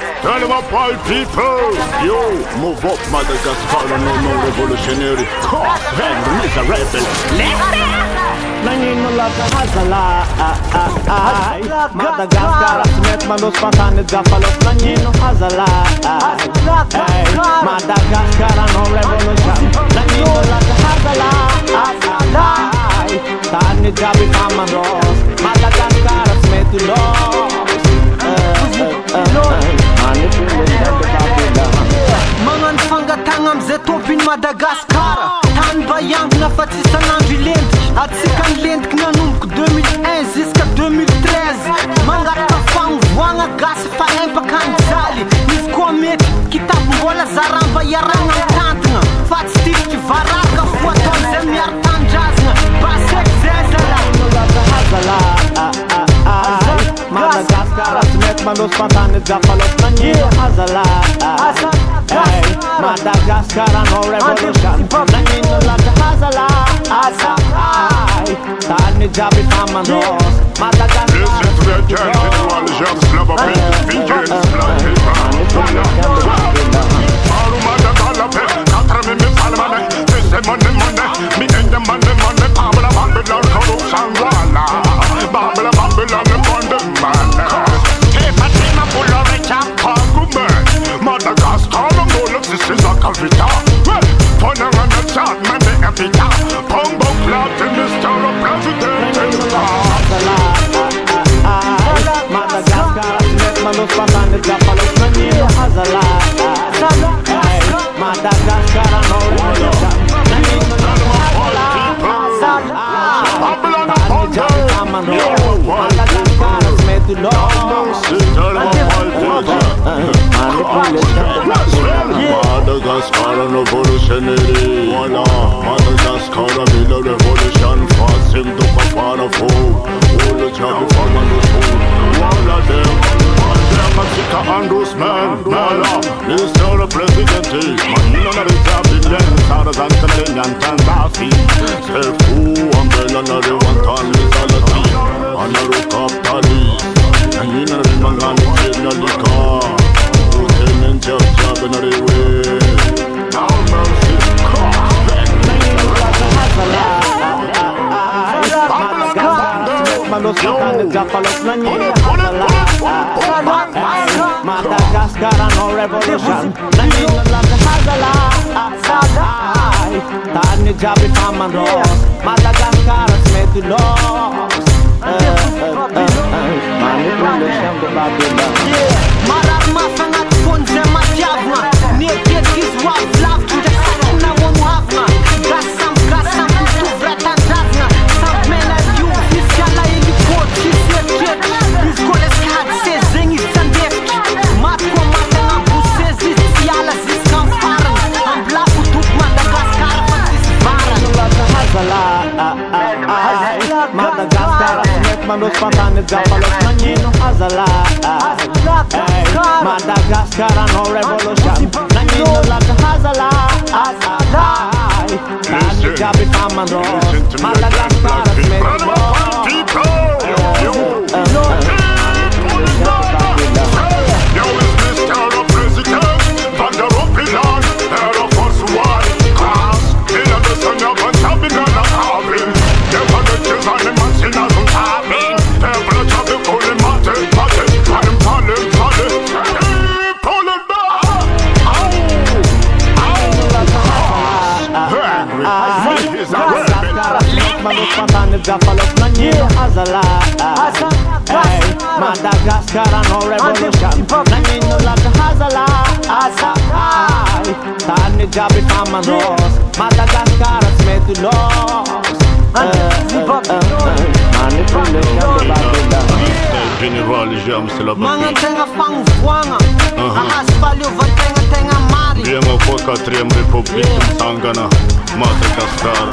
Tell them all people. Yo, move up Madagascar, no no revolutionary. Cause Henry is a rebel. Nanino laka hazala Madagascar Smet mandos pantane zafalos Nanino hazala Madagascar no revolution. Nanino laka hazala Tani jabi famandos Madagascar Smet los magnano fangatagna am'izay tompiny madagasikara. Tany mba iankina fa tsisy anandro ilenty atsika nylentiky nanomboko 2001 jusqua 2013 mangataka fagnovoagna gasy fa emp Madagascar Smet mandos pantane zafalos Nanino hazala ai Madagascar no revolution Nanino laka hazala ai Tani jabi famandos Madagascar Listen to the general Jean Slava Pintus Pintus Aru revolutionary Voila Madagascar a mille revolution Fasim to kafara fo All the job from on the soul Voila them Mandos pantane zafalos Nanino hazala Madagascar no revolution Nanino laka hazala ai Tani jabi famandos Madagascar Smet los Manipulation the Babylon marary mafy agnaty fony zay matiavagna nieketriky Madagascar Smet mandos pantane zafalos Nanino hazala Madagascar no revolution. Nanino laka hazala ai Tani jabi famandos Madagascar Smet los Madagascar no revolution. Nanino laka hazala ai Tani jabi famandos Madagascar Smet los Manipulation the Babylon uh, uh, uh, General James la magnategna fagnovoagna uh-huh. ahazo fahaleovantegna tegna mary Viemo kwa quatrième république Sangana, Madagascar